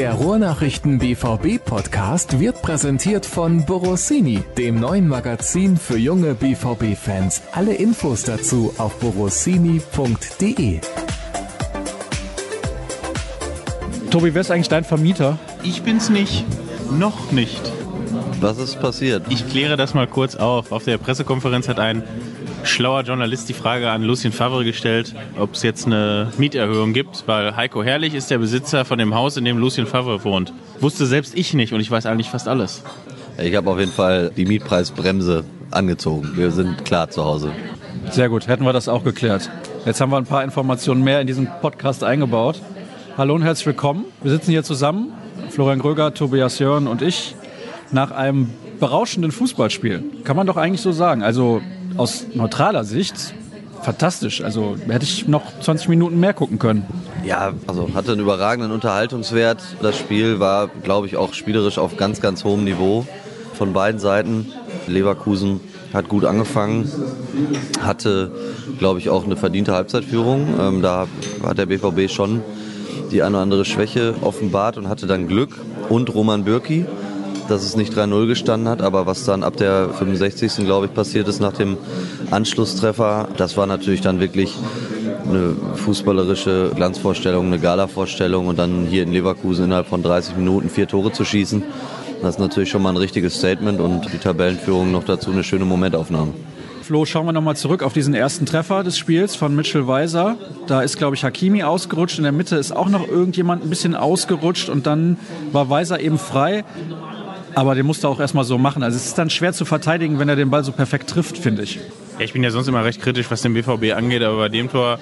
Der Ruhrnachrichten BVB Podcast wird präsentiert von Borossini, dem neuen Magazin für junge BVB Fans. Alle Infos dazu auf borossini.de. Tobi, wer ist eigentlich dein Vermieter? Ich bin's nicht. Noch nicht. Was ist passiert? Ich kläre das mal kurz auf. Auf der Pressekonferenz hat ein schlauer Journalist die Frage an Lucien Favre gestellt, ob es jetzt eine Mieterhöhung gibt, weil Heiko Herrlich ist der Besitzer von dem Haus, in dem Lucien Favre wohnt. Wusste selbst ich nicht und ich weiß eigentlich fast alles. Ich habe auf jeden Fall die Mietpreisbremse angezogen. Wir sind klar zu Hause. Sehr gut, hätten wir das auch geklärt. Jetzt haben wir ein paar Informationen mehr in diesen Podcast eingebaut. Hallo und herzlich willkommen. Wir sitzen hier zusammen, Florian Gröger, Tobias Jörn und ich, nach einem berauschenden Fußballspiel. Kann man doch eigentlich so sagen. Also aus neutraler Sicht fantastisch. Also hätte ich noch 20 Minuten mehr gucken können. Ja, also hatte einen überragenden Unterhaltungswert. Das Spiel war, glaube ich, auch spielerisch auf ganz, ganz hohem Niveau von beiden Seiten. Leverkusen hat gut angefangen, hatte, glaube ich, auch eine verdiente Halbzeitführung. Ähm, da hat der BVB schon die eine oder andere Schwäche offenbart und hatte dann Glück. Und Roman Bürki, dass es nicht 3-0 gestanden hat, aber was dann ab der 65. glaube ich passiert ist nach dem Anschlusstreffer, das war natürlich dann wirklich eine fußballerische Glanzvorstellung, eine Gala-Vorstellung und dann hier in Leverkusen innerhalb von 30 Minuten vier Tore zu schießen. Das ist natürlich schon mal ein richtiges Statement und die Tabellenführung noch dazu eine schöne Momentaufnahme. Flo, schauen wir nochmal zurück auf diesen ersten Treffer des Spiels von Mitchell Weiser. Da ist, glaube ich, Hakimi ausgerutscht. In der Mitte ist auch noch irgendjemand ein bisschen ausgerutscht und dann war Weiser eben frei. Aber den musste er auch erstmal so machen. Also es ist dann schwer zu verteidigen, wenn er den Ball so perfekt trifft, finde ich. Ja, ich bin ja sonst immer recht kritisch, was den BVB angeht, aber bei dem Tor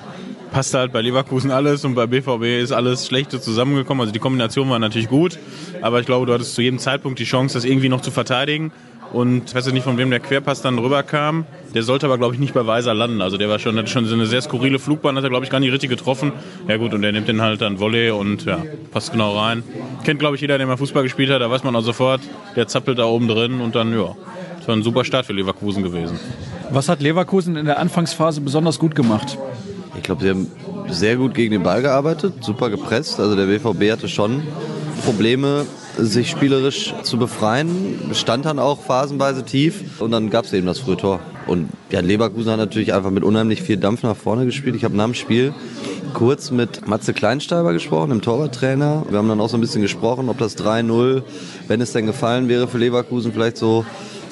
passt halt bei Leverkusen alles und bei BVB ist alles Schlechte zusammengekommen. Also die Kombination war natürlich gut, aber ich glaube, du hattest zu jedem Zeitpunkt die Chance, das irgendwie noch zu verteidigen. Und ich weiß nicht, von wem der Querpass dann rüberkam. Der sollte aber, glaube ich, nicht bei Weiser landen. Also der war schon, hatte schon so eine sehr skurrile Flugbahn, hat er, glaube ich, gar nicht richtig getroffen. Ja gut, und der nimmt den halt dann Volley und ja, passt genau rein. Kennt, glaube ich, jeder, der mal Fußball gespielt hat, da weiß man auch sofort, der zappelt da oben drin und dann, ja, das war ein super Start für Leverkusen gewesen. Was hat Leverkusen in der Anfangsphase besonders gut gemacht? Ich glaube, sie haben sehr gut gegen den Ball gearbeitet, super gepresst. Also der BVB hatte schon Probleme, sich spielerisch zu befreien. Stand dann auch phasenweise tief und dann gab es eben das frühe Tor. Und ja, Leverkusen hat natürlich einfach mit unheimlich viel Dampf nach vorne gespielt. Ich habe nach dem Spiel kurz mit Matze Kleinsteiber gesprochen, dem Torwarttrainer. Wir haben dann auch so ein bisschen gesprochen, ob das 3-0, wenn es denn gefallen wäre für Leverkusen, vielleicht so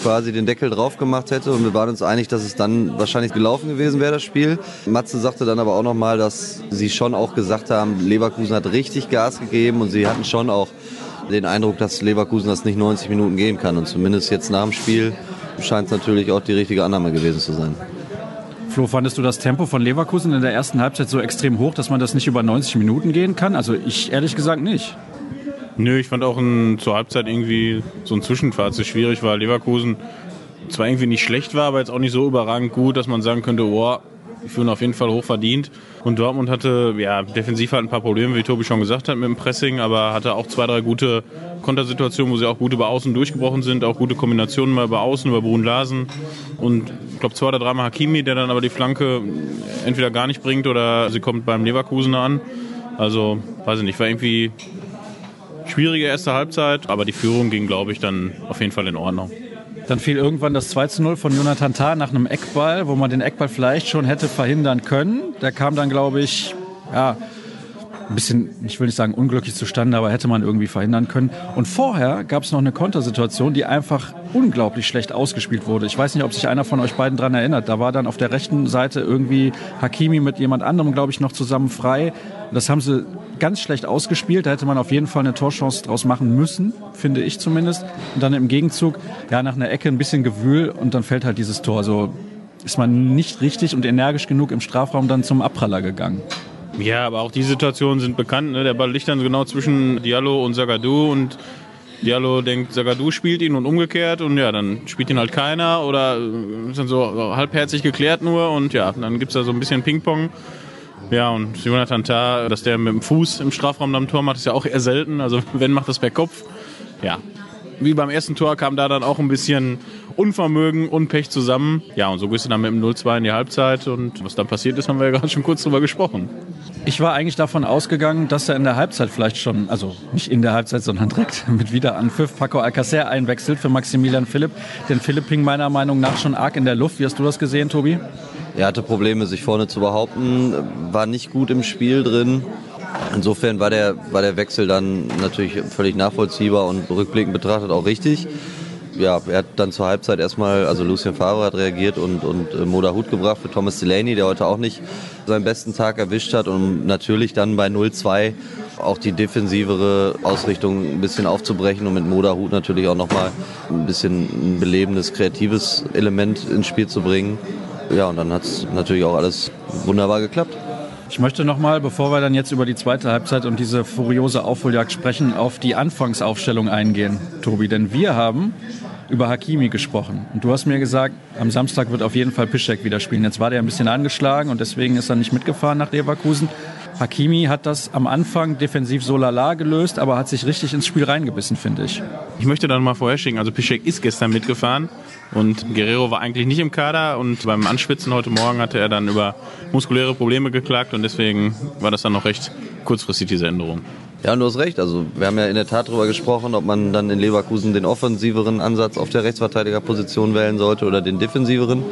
quasi den Deckel drauf gemacht hätte und wir waren uns einig, dass es dann wahrscheinlich gelaufen gewesen wäre, das Spiel. Matze sagte dann aber auch nochmal, dass sie schon auch gesagt haben, Leverkusen hat richtig Gas gegeben und sie hatten schon auch den Eindruck, dass Leverkusen das nicht 90 Minuten gehen kann. Und zumindest jetzt nach dem Spiel scheint es natürlich auch die richtige Annahme gewesen zu sein. Flo, fandest du das Tempo von Leverkusen in der ersten Halbzeit so extrem hoch, dass man das nicht über 90 Minuten gehen kann? Also ich ehrlich gesagt nicht. Nö, ich fand auch ein, zur Halbzeit irgendwie so ein Zwischenfazit schwierig, weil Leverkusen zwar irgendwie nicht schlecht war, aber jetzt auch nicht so überragend gut, dass man sagen könnte, oh, die führen auf jeden Fall hoch verdient. Und Dortmund hatte ja defensiv halt ein paar Probleme, wie Tobi schon gesagt hat, mit dem Pressing, aber hatte auch zwei, drei gute Kontersituationen, wo sie auch gut über Außen durchgebrochen sind, auch gute Kombinationen mal über Außen, über Brun Larsen und ich glaube zwei oder dreimal Hakimi, der dann aber die Flanke entweder gar nicht bringt oder sie kommt beim Leverkusener an. Also, weiß ich nicht, war irgendwie schwierige erste Halbzeit, aber die Führung ging, glaube ich, dann auf jeden Fall in Ordnung. Dann fiel irgendwann das 2 zu 0 von Jonathan Tah nach einem Eckball, wo man den Eckball vielleicht schon hätte verhindern können. Der kam dann, glaube ich, ja, ein bisschen, ich will nicht sagen unglücklich zustande, aber hätte man irgendwie verhindern können. Und vorher gab es noch eine Kontersituation, die einfach unglaublich schlecht ausgespielt wurde. Ich weiß nicht, ob sich einer von euch beiden daran erinnert. Da war dann auf der rechten Seite irgendwie Hakimi mit jemand anderem, glaube ich, noch zusammen frei. Das haben sie ganz schlecht ausgespielt. Da hätte man auf jeden Fall eine Torchance draus machen müssen, finde ich zumindest. Und dann im Gegenzug, ja, nach einer Ecke ein bisschen Gewühl und dann fällt halt dieses Tor. So ist man nicht richtig und energisch genug im Strafraum dann zum Abpraller gegangen. Ja, aber auch die Situationen sind bekannt. Ne? Der Ball liegt dann genau zwischen Diallo und Zagadou und Diallo denkt, Zagadou spielt ihn und umgekehrt und ja, dann spielt ihn halt keiner oder ist dann so halbherzig geklärt nur und ja, dann gibt es da so ein bisschen Ping-Pong. Ja, und Jonathan Tah, dass der mit dem Fuß im Strafraum am Tor macht, ist ja auch eher selten. Also wenn, macht das per Kopf. Ja, wie beim ersten Tor kam da dann auch ein bisschen Unvermögen und Pech zusammen. Ja, und so gehst du dann mit dem 0-2 in die Halbzeit und was dann passiert ist, haben wir ja gerade schon kurz drüber gesprochen. Ich war eigentlich davon ausgegangen, dass er in der Halbzeit vielleicht schon, also nicht in der Halbzeit, sondern direkt mit Wiederanpfiff Paco Alcacer einwechselt für Maximilian Philipp. Denn Philipp hing meiner Meinung nach schon arg in der Luft. Wie hast du das gesehen, Tobi? Er hatte Probleme, sich vorne zu behaupten, war nicht gut im Spiel drin. Insofern war der, war der Wechsel dann natürlich völlig nachvollziehbar und rückblickend betrachtet auch richtig ja, er hat dann zur Halbzeit erstmal, also Lucien Favre hat reagiert und, und äh, Moda Hut gebracht für Thomas Delaney, der heute auch nicht seinen besten Tag erwischt hat und natürlich dann bei 0-2 auch die defensivere Ausrichtung ein bisschen aufzubrechen und mit Moda Hut natürlich auch nochmal ein bisschen ein belebendes, kreatives Element ins Spiel zu bringen. Ja, und dann hat es natürlich auch alles wunderbar geklappt. Ich möchte nochmal, bevor wir dann jetzt über die zweite Halbzeit und diese furiose Aufholjagd sprechen, auf die Anfangsaufstellung eingehen, Tobi. Denn wir haben über Hakimi gesprochen. Und du hast mir gesagt, am Samstag wird auf jeden Fall Piszek wieder spielen. Jetzt war der ein bisschen angeschlagen und deswegen ist er nicht mitgefahren nach Leverkusen. Hakimi hat das am Anfang defensiv so lala gelöst, aber hat sich richtig ins Spiel reingebissen, finde ich. Ich möchte dann mal vorher schicken, also Piszek ist gestern mitgefahren und Guerrero war eigentlich nicht im Kader und beim Anspitzen heute Morgen hatte er dann über muskuläre Probleme geklagt und deswegen war das dann noch recht kurzfristig diese Änderung. Ja, du hast recht. Also wir haben ja in der Tat darüber gesprochen, ob man dann in Leverkusen den offensiveren Ansatz auf der Rechtsverteidigerposition wählen sollte oder den defensiveren.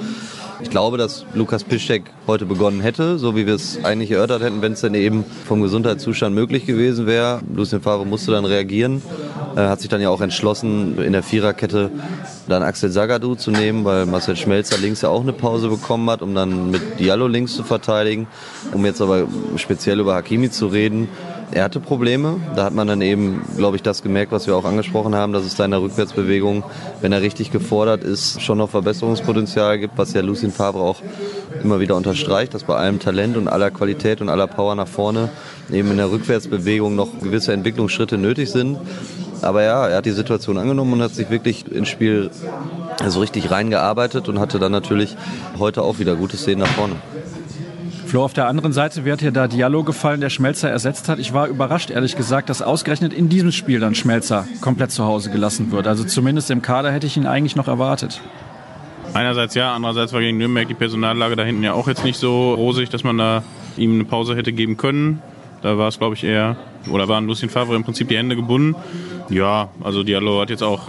Ich glaube, dass Lukas Piszczek heute begonnen hätte, so wie wir es eigentlich erörtert hätten, wenn es denn eben vom Gesundheitszustand möglich gewesen wäre. Lucien Favre musste dann reagieren, Er hat sich dann ja auch entschlossen, in der Viererkette dann Axel Zagadou zu nehmen, weil Marcel Schmelzer links ja auch eine Pause bekommen hat, um dann mit Diallo links zu verteidigen. Um jetzt aber speziell über Hakimi zu reden, er hatte Probleme. Da hat man dann eben, glaube ich, das gemerkt, was wir auch angesprochen haben, dass es da in der Rückwärtsbewegung, wenn er richtig gefordert ist, schon noch Verbesserungspotenzial gibt, was ja Lucien Favre auch immer wieder unterstreicht, dass bei allem Talent und aller Qualität und aller Power nach vorne eben in der Rückwärtsbewegung noch gewisse Entwicklungsschritte nötig sind. Aber ja, er hat die Situation angenommen und hat sich wirklich ins Spiel so richtig reingearbeitet und hatte dann natürlich heute auch wieder gute Szenen nach vorne. Flo, auf der anderen Seite wird hier da Diallo gefallen, der Schmelzer ersetzt hat. Ich war überrascht, ehrlich gesagt, dass ausgerechnet in diesem Spiel dann Schmelzer komplett zu Hause gelassen wird. Also zumindest im Kader hätte ich ihn eigentlich noch erwartet. Einerseits ja, andererseits war gegen Nürnberg die Personallage da hinten ja auch jetzt nicht so rosig, dass man da ihm eine Pause hätte geben können. Da war es, glaube ich, eher, oder waren Lucien Favre im Prinzip die Hände gebunden. Ja, also Diallo hat jetzt auch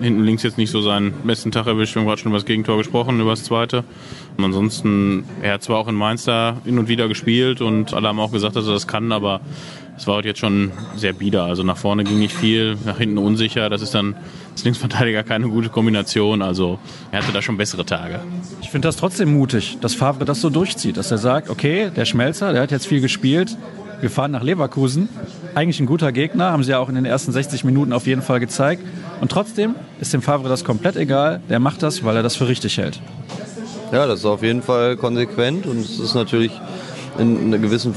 hinten links jetzt nicht so seinen besten Tag erwischt. Wir haben gerade schon über das Gegentor gesprochen, über das zweite. Und ansonsten, er hat zwar auch in Mainz da hin und wieder gespielt und alle haben auch gesagt, dass er das kann, aber es war heute jetzt schon sehr bieder. Also nach vorne ging nicht viel, nach hinten unsicher. Das ist dann als Linksverteidiger keine gute Kombination. Also er hatte da schon bessere Tage. Ich finde das trotzdem mutig, dass Favre das so durchzieht, dass er sagt, okay, der Schmelzer, der hat jetzt viel gespielt, wir fahren nach Leverkusen. Eigentlich ein guter Gegner, haben sie ja auch in den ersten 60 Minuten auf jeden Fall gezeigt. Und trotzdem ist dem Favre das komplett egal. Der macht das, weil er das für richtig hält. Ja, das ist auf jeden Fall konsequent und es ist natürlich in einer gewissen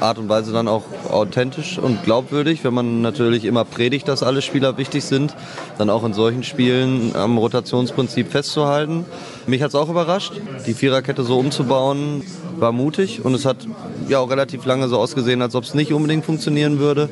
Art und Weise dann auch authentisch und glaubwürdig, wenn man natürlich immer predigt, dass alle Spieler wichtig sind, dann auch in solchen Spielen am Rotationsprinzip festzuhalten. Mich hat es auch überrascht, die Viererkette so umzubauen, war mutig und es hat ja auch relativ lange so ausgesehen, als ob es nicht unbedingt funktionieren würde.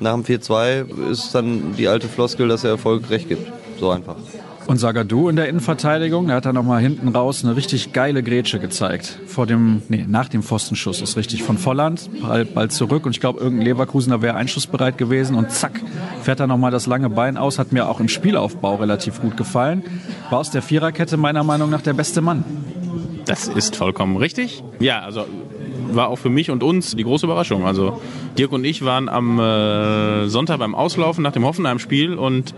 Nach dem 4-2 ist dann die alte Floskel, dass er Erfolg recht gibt. So einfach. Und Sagadu in der Innenverteidigung, der hat dann nochmal hinten raus eine richtig geile Grätsche gezeigt. Vor dem, nee, nach dem Pfostenschuss ist richtig. Von Volland, bald, bald zurück. Und ich glaube, irgendein Leverkusener wäre einschussbereit gewesen. Und zack, fährt er nochmal das lange Bein aus. Hat mir auch im Spielaufbau relativ gut gefallen. War aus der Viererkette meiner Meinung nach der beste Mann. Das ist vollkommen richtig. Ja, also war auch für mich und uns die große Überraschung. Also Dirk und ich waren am äh, Sonntag beim Auslaufen nach dem Hoffenheim-Spiel und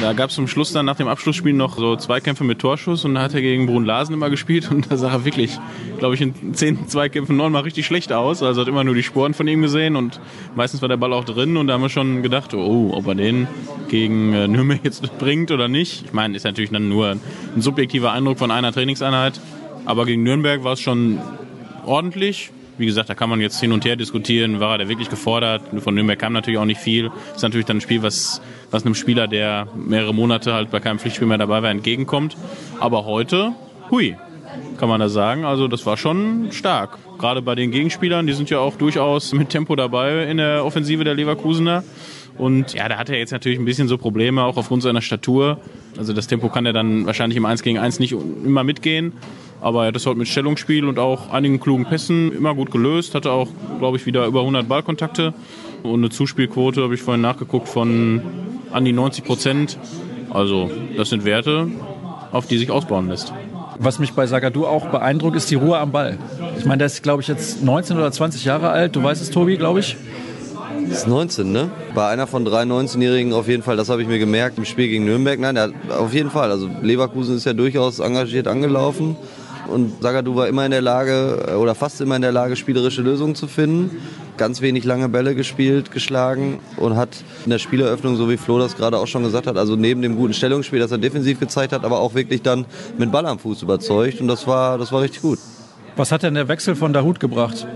da gab es zum Schluss dann nach dem Abschlussspiel noch so Zweikämpfe mit Torschuss und da hat er gegen Brun Larsen immer gespielt und da sah er wirklich, glaube ich, in zehn Zweikämpfen neunmal richtig schlecht aus. Also hat immer nur die Sporen von ihm gesehen und meistens war der Ball auch drin und da haben wir schon gedacht, oh, ob er den gegen äh, Nürnberg jetzt bringt oder nicht. Ich meine, ist natürlich dann nur ein subjektiver Eindruck von einer Trainingseinheit, aber gegen Nürnberg war es schon ordentlich. Wie gesagt, da kann man jetzt hin und her diskutieren, war er wirklich gefordert. Von Nürnberg kam natürlich auch nicht viel. Ist natürlich dann ein Spiel, was, was einem Spieler, der mehrere Monate halt bei keinem Pflichtspiel mehr dabei war, entgegenkommt. Aber heute, hui, kann man da sagen. Also das war schon stark. Gerade bei den Gegenspielern, die sind ja auch durchaus mit Tempo dabei in der Offensive der Leverkusener. Und ja, da hat er jetzt natürlich ein bisschen so Probleme, auch aufgrund seiner Statur. Also das Tempo kann er dann wahrscheinlich im 1 gegen 1 nicht immer mitgehen. Aber er hat das heute mit Stellungsspiel und auch einigen klugen Pässen immer gut gelöst. Hatte auch, glaube ich, wieder über 100 Ballkontakte. Und eine Zuspielquote, habe ich vorhin nachgeguckt, von an die 90 Prozent. Also das sind Werte, auf die sich ausbauen lässt. Was mich bei Sagadu auch beeindruckt, ist die Ruhe am Ball. Ich meine, der ist, glaube ich, jetzt 19 oder 20 Jahre alt. Du weißt es, Tobi, glaube ich. Das ist 19, ne? Bei einer von drei 19-Jährigen auf jeden Fall, das habe ich mir gemerkt im Spiel gegen Nürnberg. Nein, der hat, auf jeden Fall. Also Leverkusen ist ja durchaus engagiert angelaufen. Und Sagadu war immer in der Lage, oder fast immer in der Lage, spielerische Lösungen zu finden. Ganz wenig lange Bälle gespielt, geschlagen und hat in der Spieleröffnung, so wie Flo das gerade auch schon gesagt hat, also neben dem guten Stellungsspiel, das er defensiv gezeigt hat, aber auch wirklich dann mit Ball am Fuß überzeugt. Und das war, das war richtig gut. Was hat denn der Wechsel von Dahut gebracht?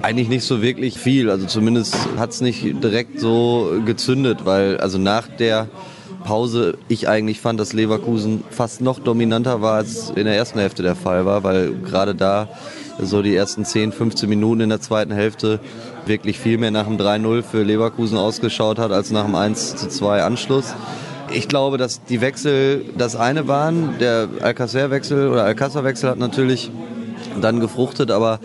Eigentlich nicht so wirklich viel. Also zumindest hat es nicht direkt so gezündet, weil also nach der Pause ich eigentlich fand, dass Leverkusen fast noch dominanter war, als in der ersten Hälfte der Fall war, weil gerade da so die ersten 10, 15 Minuten in der zweiten Hälfte wirklich viel mehr nach dem 3-0 für Leverkusen ausgeschaut hat, als nach dem 1-2 Anschluss. Ich glaube, dass die Wechsel das eine waren. Der Alcacer-Wechsel oder Alcázar-Wechsel hat natürlich dann gefruchtet, aber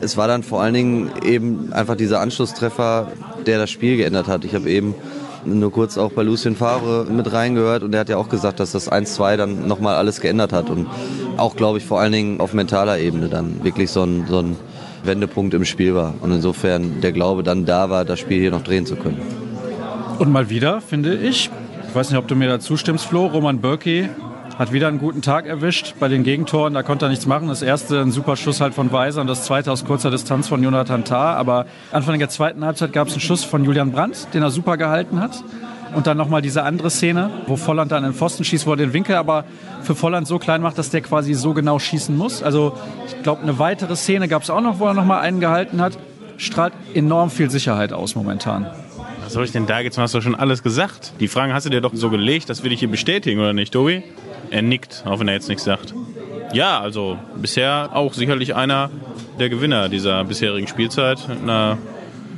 es war dann vor allen Dingen eben einfach dieser Anschlusstreffer, der das Spiel geändert hat. Ich habe eben nur kurz auch bei Lucien Favre mit reingehört und der hat ja auch gesagt, dass das 1-2 dann nochmal alles geändert hat und auch, glaube ich, vor allen Dingen auf mentaler Ebene dann wirklich so ein, so ein Wendepunkt im Spiel war und insofern der Glaube dann da war, das Spiel hier noch drehen zu können. Und mal wieder, finde ich, ich weiß nicht, ob du mir da zustimmst, Flo, Roman Bürki hat wieder einen guten Tag erwischt bei den Gegentoren. Da konnte er nichts machen. Das erste ein super Schuss halt von Weiser und das zweite aus kurzer Distanz von Jonathan Tah. Aber Anfang der zweiten Halbzeit gab es einen Schuss von Julian Brandt, den er super gehalten hat. Und dann nochmal diese andere Szene, wo Volland dann in den Pfosten schießt, wo er den Winkel aber für Volland so klein macht, dass der quasi so genau schießen muss. Also ich glaube, eine weitere Szene gab es auch noch, wo er nochmal einen gehalten hat. Strahlt enorm viel Sicherheit aus momentan. Was soll ich denn da jetzt? Hast du schon alles gesagt. Die Fragen hast du dir doch so gelegt, das will ich hier bestätigen, oder nicht, Tobi? Er nickt, auch wenn er jetzt nichts sagt. Ja, also bisher auch sicherlich einer der Gewinner dieser bisherigen Spielzeit. In der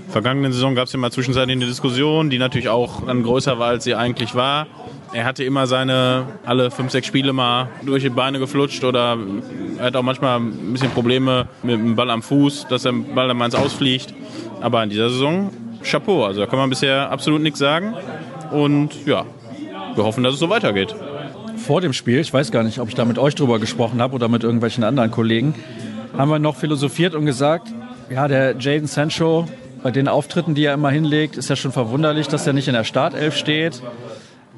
vergangenen Saison gab es ja mal zwischenzeitlich eine Diskussion, die natürlich auch dann größer war, als sie eigentlich war. Er hatte immer seine alle fünf, sechs Spiele mal durch die Beine geflutscht oder er hat auch manchmal ein bisschen Probleme mit dem Ball am Fuß, dass der Ball dann mal ins Ausfliegt. Aber in dieser Saison Chapeau, also da kann man bisher absolut nichts sagen. Und ja, wir hoffen, dass es so weitergeht vor dem Spiel, ich weiß gar nicht, ob ich da mit euch drüber gesprochen habe oder mit irgendwelchen anderen Kollegen, haben wir noch philosophiert und gesagt, ja, der Jaden Sancho, bei den Auftritten, die er immer hinlegt, ist ja schon verwunderlich, dass er nicht in der Startelf steht.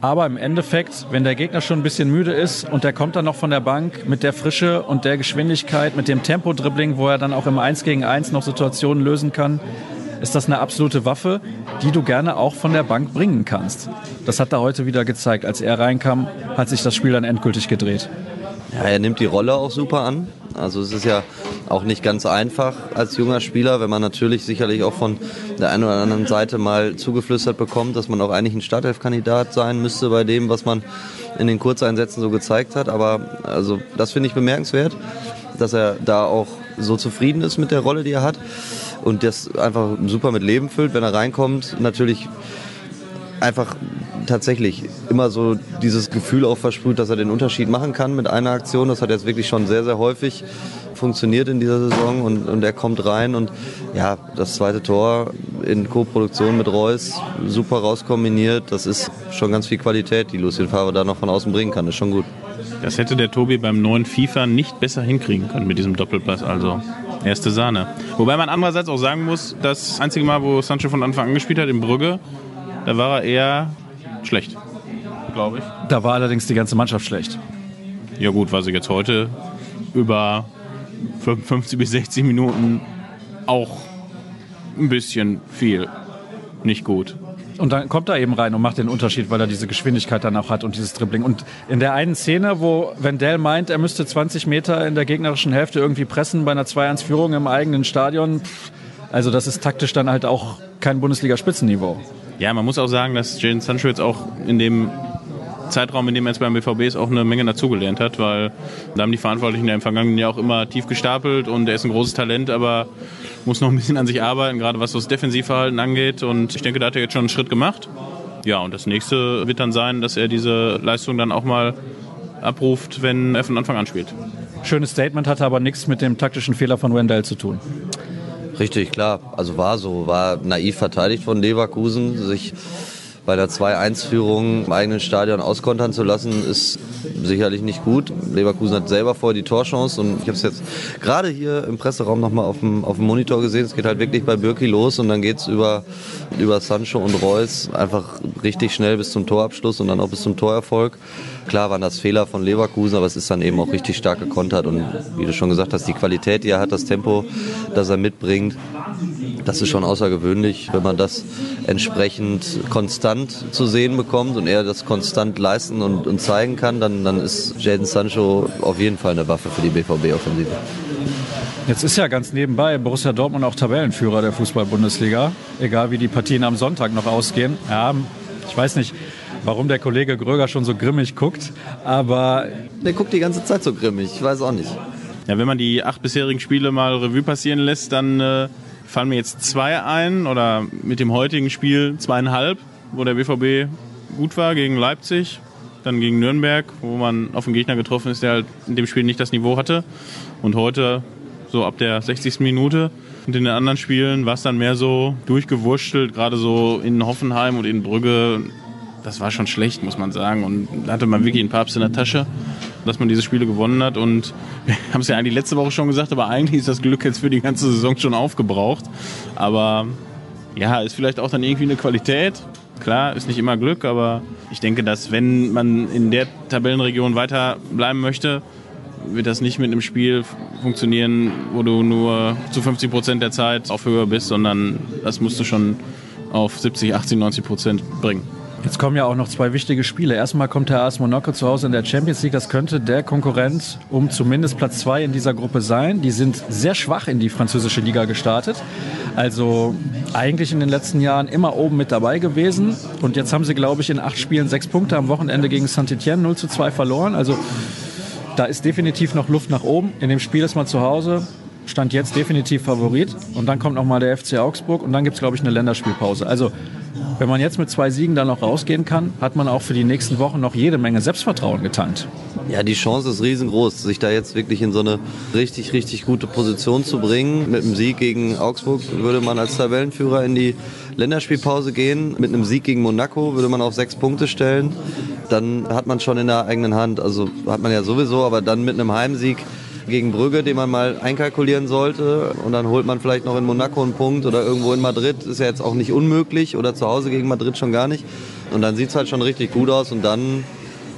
Aber im Endeffekt, wenn der Gegner schon ein bisschen müde ist und der kommt dann noch von der Bank mit der Frische und der Geschwindigkeit, mit dem Tempo-Dribbling, wo er dann auch im 1 gegen 1 noch Situationen lösen kann, ist das eine absolute Waffe, die du gerne auch von der Bank bringen kannst. Das hat er heute wieder gezeigt. Als er reinkam, hat sich das Spiel dann endgültig gedreht. Ja, er nimmt die Rolle auch super an. Also es ist ja auch nicht ganz einfach als junger Spieler, wenn man natürlich sicherlich auch von der einen oder anderen Seite mal zugeflüstert bekommt, dass man auch eigentlich ein Startelf-Kandidat sein müsste bei dem, was man in den Kurzeinsätzen so gezeigt hat. Aber also das finde ich bemerkenswert, dass er da auch so zufrieden ist mit der Rolle, die er hat und das einfach super mit Leben füllt, wenn er reinkommt. Natürlich einfach tatsächlich immer so dieses Gefühl auch versprüht, dass er den Unterschied machen kann mit einer Aktion. Das hat jetzt wirklich schon sehr, sehr häufig funktioniert in dieser Saison und, und er kommt rein und ja, das zweite Tor in Co-Produktion mit Reus super rauskombiniert. Das ist schon ganz viel Qualität, die Lucien Favre da noch von außen bringen kann. Ist schon gut. Das hätte der Tobi beim neuen FIFA nicht besser hinkriegen können mit diesem Doppelpass. Also erste Sahne. Wobei man andererseits auch sagen muss, das einzige Mal, wo Sancho von Anfang an gespielt hat, in Brügge, da war er eher schlecht, glaube ich. Da war allerdings die ganze Mannschaft schlecht. Ja gut, war sie jetzt heute über 55 bis 60 Minuten auch ein bisschen viel nicht gut. Und dann kommt er eben rein und macht den Unterschied, weil er diese Geschwindigkeit dann auch hat und dieses Dribbling. Und in der einen Szene, wo Wendell meint, er müsste 20 Meter in der gegnerischen Hälfte irgendwie pressen bei einer 2-1-Führung im eigenen Stadion, also das ist taktisch dann halt auch kein Bundesliga-Spitzenniveau. Ja, man muss auch sagen, dass Jadon Sancho jetzt auch in dem Zeitraum, in dem er jetzt beim BVB ist, auch eine Menge dazugelernt hat, weil da haben die Verantwortlichen ja im vergangenen Jahr auch immer tief gestapelt und er ist ein großes Talent, aber muss noch ein bisschen an sich arbeiten, gerade was das Defensivverhalten angeht. Und ich denke, da hat er jetzt schon einen Schritt gemacht. Ja, und das nächste wird dann sein, dass er diese Leistung dann auch mal abruft, wenn er von Anfang an spielt. Schönes Statement, hatte aber nichts mit dem taktischen Fehler von Wendell zu tun. Richtig, klar. Also war so, war naiv verteidigt von Leverkusen, sich bei der 2-1-Führung im eigenen Stadion auskontern zu lassen, ist sicherlich nicht gut. Leverkusen hat selber vorher die Torchance und ich habe es jetzt gerade hier im Presseraum nochmal auf dem, auf dem Monitor gesehen. Es geht halt wirklich bei Birki los und dann geht es über, über Sancho und Reus einfach richtig schnell bis zum Torabschluss und dann auch bis zum Torerfolg. Klar waren das Fehler von Leverkusen, aber es ist dann eben auch richtig stark gekontert und wie du schon gesagt hast, die Qualität, die er hat, das Tempo, das er mitbringt, das ist schon außergewöhnlich, wenn man das entsprechend konstant zu sehen bekommt und er das konstant leisten und, und zeigen kann, dann, dann ist Jaden Sancho auf jeden Fall eine Waffe für die BVB-Offensive. Jetzt ist ja ganz nebenbei Borussia Dortmund auch Tabellenführer der Fußball-Bundesliga. Egal wie die Partien am Sonntag noch ausgehen. Ja, ich weiß nicht, warum der Kollege Gröger schon so grimmig guckt, aber. Der guckt die ganze Zeit so grimmig, ich weiß auch nicht. Ja, wenn man die acht bisherigen Spiele mal Revue passieren lässt, dann äh, fallen mir jetzt zwei ein oder mit dem heutigen Spiel zweieinhalb, wo der BVB gut war gegen Leipzig, dann gegen Nürnberg, wo man auf einen Gegner getroffen ist, der halt in dem Spiel nicht das Niveau hatte. Und heute so ab der 60. Minute. Und in den anderen Spielen war es dann mehr so durchgewurschtelt, gerade so in Hoffenheim und in Brügge. Das war schon schlecht, muss man sagen. Und da hatte man wirklich einen Papst in der Tasche, dass man diese Spiele gewonnen hat. Und wir haben es ja eigentlich letzte Woche schon gesagt, aber eigentlich ist das Glück jetzt für die ganze Saison schon aufgebraucht. Aber ja, ist vielleicht auch dann irgendwie eine Qualität. Klar, ist nicht immer Glück, aber ich denke, dass wenn man in der Tabellenregion weiter bleiben möchte, wird das nicht mit einem Spiel funktionieren, wo du nur zu 50 Prozent der Zeit auf Höhe bist, sondern das musst du schon auf 70, 80, 90 Prozent bringen. Jetzt kommen ja auch noch zwei wichtige Spiele. Erstmal kommt der AS Monaco zu Hause in der Champions League. Das könnte der Konkurrent um zumindest Platz zwei in dieser Gruppe sein. Die sind sehr schwach in die französische Liga gestartet. Also eigentlich in den letzten Jahren immer oben mit dabei gewesen. Und jetzt haben sie, glaube ich, in acht Spielen sechs Punkte am Wochenende gegen Saint-Etienne 0 zu 2 verloren. Also da ist definitiv noch Luft nach oben. In dem Spiel ist man zu Hause. Stand jetzt definitiv Favorit. Und dann kommt nochmal der FC Augsburg und dann gibt es, glaube ich, eine Länderspielpause. Also, wenn man jetzt mit zwei Siegen dann noch rausgehen kann, hat man auch für die nächsten Wochen noch jede Menge Selbstvertrauen getankt. Ja, die Chance ist riesengroß, sich da jetzt wirklich in so eine richtig, richtig gute Position zu bringen. Mit einem Sieg gegen Augsburg würde man als Tabellenführer in die Länderspielpause gehen. Mit einem Sieg gegen Monaco würde man auf sechs Punkte stellen. Dann hat man schon in der eigenen Hand, also hat man ja sowieso, aber dann mit einem Heimsieg gegen Brügge, den man mal einkalkulieren sollte. Und dann holt man vielleicht noch in Monaco einen Punkt oder irgendwo in Madrid. Ist ja jetzt auch nicht unmöglich oder zu Hause gegen Madrid schon gar nicht. Und dann sieht es halt schon richtig gut aus. Und dann,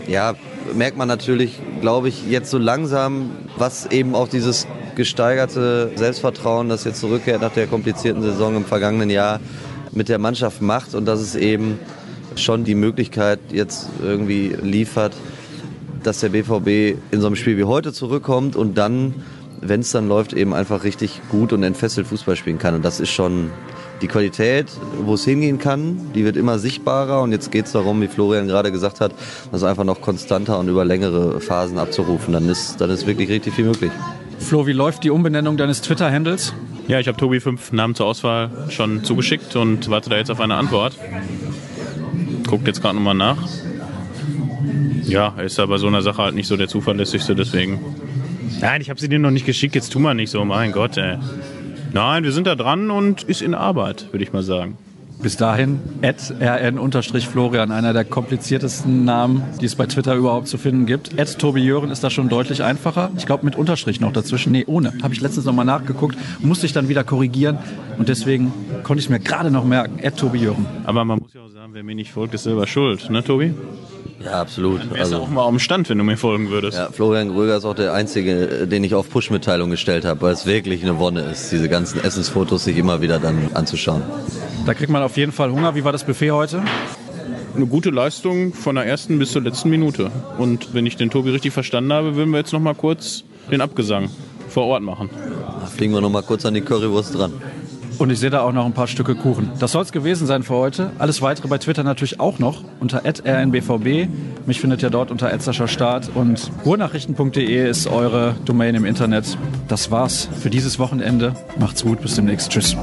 ja, merkt man natürlich, glaube ich, jetzt so langsam, was eben auch dieses gesteigerte Selbstvertrauen, das jetzt zurückkehrt nach der komplizierten Saison im vergangenen Jahr mit der Mannschaft macht und dass es eben schon die Möglichkeit jetzt irgendwie liefert, dass der BVB in so einem Spiel wie heute zurückkommt und dann, wenn es dann läuft, eben einfach richtig gut und entfesselt Fußball spielen kann. Und das ist schon die Qualität, wo es hingehen kann, die wird immer sichtbarer und jetzt geht es darum, wie Florian gerade gesagt hat, das einfach noch konstanter und über längere Phasen abzurufen. Dann ist, dann ist wirklich richtig viel möglich. Flo, wie läuft die Umbenennung deines Twitter-Handles? Ja, ich habe Tobi fünf Namen zur Auswahl schon zugeschickt und warte da jetzt auf eine Antwort. Guckt jetzt gerade nochmal nach. Ja, er ist aber so einer Sache halt nicht so der zuverlässigste, deswegen. Nein, ich habe sie dir noch nicht geschickt, jetzt tu mal nicht so, mein Gott, ey. Nein, wir sind da dran und ist in Arbeit, würde ich mal sagen. Bis dahin, rn-florian, einer der kompliziertesten Namen, die es bei Twitter überhaupt zu finden gibt. Ed Tobi Jören ist da schon deutlich einfacher. Ich glaube mit Unterstrich noch dazwischen. Nee, ohne. Habe ich letztens nochmal nachgeguckt, musste ich dann wieder korrigieren und deswegen konnte ich es mir gerade noch merken. Ed Tobi Jören. Aber man muss ja wer mir nicht folgt, ist selber schuld, ne Tobi? Ja, absolut. Dann wärst du auch mal auf dem Stand, wenn du mir folgen würdest. Ja, Florian Gröger ist auch der Einzige, den ich auf Push-Mitteilung gestellt habe, weil es wirklich eine Wonne ist, diese ganzen Essensfotos sich immer wieder dann anzuschauen. Da kriegt man auf jeden Fall Hunger. Wie war das Buffet heute? Eine gute Leistung von der ersten bis zur letzten Minute. Und wenn ich den Tobi richtig verstanden habe, würden wir jetzt noch mal kurz den Abgesang vor Ort machen. Da fliegen wir noch mal kurz an die Currywurst dran. Und ich sehe da auch noch ein paar Stücke Kuchen. Das soll es gewesen sein für heute. Alles weitere bei Twitter natürlich auch noch unter rnbvb. Mich findet ihr dort unter Start und ruhrnachrichten.de ist eure Domain im Internet. Das war's für dieses Wochenende. Macht's gut, bis demnächst. Tschüss.